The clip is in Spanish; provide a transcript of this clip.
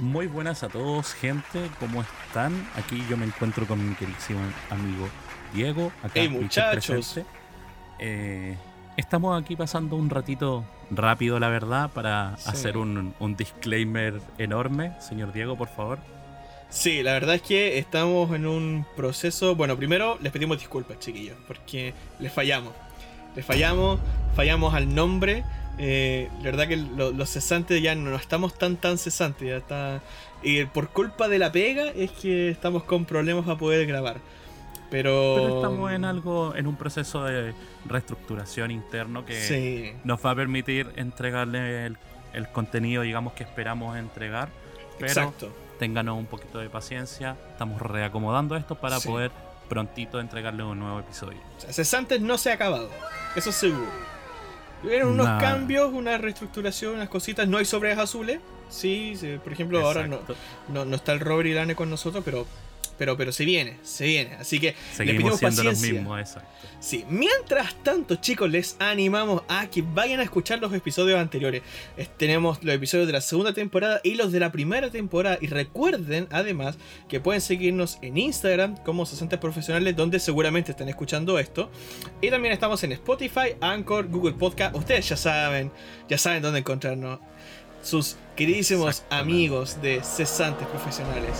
Muy buenas a todos, gente. ¿Cómo están? Aquí yo me encuentro con mi queridísimo amigo Diego. Acá Hey, muchachos. Eh, estamos aquí pasando un ratito rápido, la verdad, para Sí. hacer un, un disclaimer enorme. Señor Diego, por favor. Sí, la verdad es que estamos en un proceso. Bueno, primero les pedimos disculpas, chiquillos, porque les fallamos. Les fallamos, fallamos al nombre. Eh, la verdad que lo- los cesantes ya no estamos tan tan cesantes, ya está. Y por culpa de la pega es que estamos con problemas para poder grabar. Pero. Pero estamos en algo, en un proceso de reestructuración interno que Sí. nos va a permitir entregarle el, el contenido, digamos, que esperamos entregar. Pero Exacto. ténganos un poquito de paciencia. Estamos reacomodando esto para Sí. poder prontito entregarle un nuevo episodio. O sea, cesantes no se ha acabado. Eso es seguro. Hubieron unos Nada. cambios, una reestructuración, unas cositas. No hay sobres azules. Sí, sí, por ejemplo, ahora no, Exacto. no, no está el Robert y Lane con nosotros, pero, pero, pero se viene, se viene. Así que le Seguimos pedimos siendo los paciencia. mismos, exacto. Sí, mientras tanto, chicos, les animamos a que vayan a escuchar los episodios anteriores. Es- tenemos los episodios de la segunda temporada y los de la primera temporada. Y recuerden, además, que pueden seguirnos en Instagram como 60 Profesionales, donde seguramente están escuchando esto. Y también estamos en Spotify, Anchor, Google Podcast. Ustedes ya saben, ya saben dónde encontrarnos. Sus queridísimos amigos de cesantes profesionales.